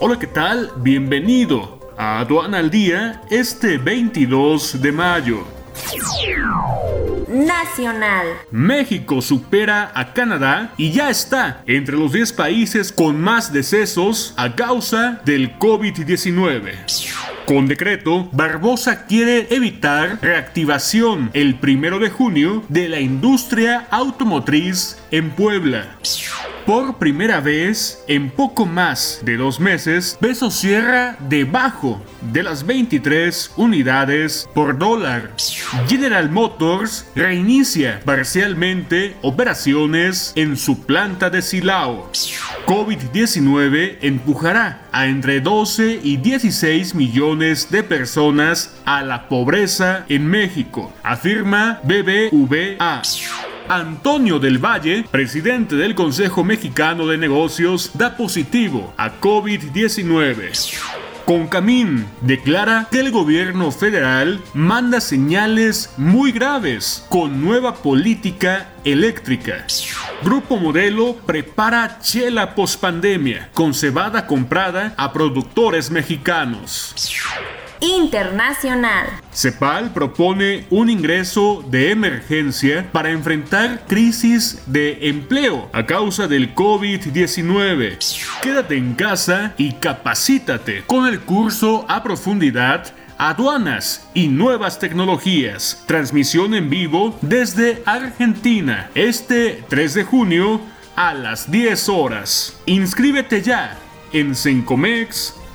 Hola, ¿qué tal? Bienvenido a Aduana al Día este 22 de mayo. Nacional. México supera a Canadá y ya está entre los 10 países con más decesos a causa del COVID-19. Con decreto, Barbosa quiere evitar reactivación el primero de junio de la industria automotriz en Puebla. Por primera vez en poco más de dos meses, peso cierra debajo de las 23 unidades por dólar. General Motors reinicia parcialmente operaciones en su planta de Silao. COVID-19 empujará a entre 12 y 16 millones de personas a la pobreza en México, afirma BBVA. Antonio del Valle, presidente del Consejo Mexicano de Negocios, da positivo a COVID-19. Concamín declara que el gobierno federal manda señales muy graves con nueva política eléctrica. Grupo Modelo prepara chela pospandemia con cebada comprada a productores mexicanos. Internacional. CEPAL propone un ingreso de emergencia para enfrentar crisis de empleo a causa del COVID-19. Quédate en casa y capacítate con el curso a profundidad aduanas y nuevas tecnologías. Transmisión en vivo desde Argentina este 3 de junio a las 10 horas. Inscríbete ya en sencomex.com.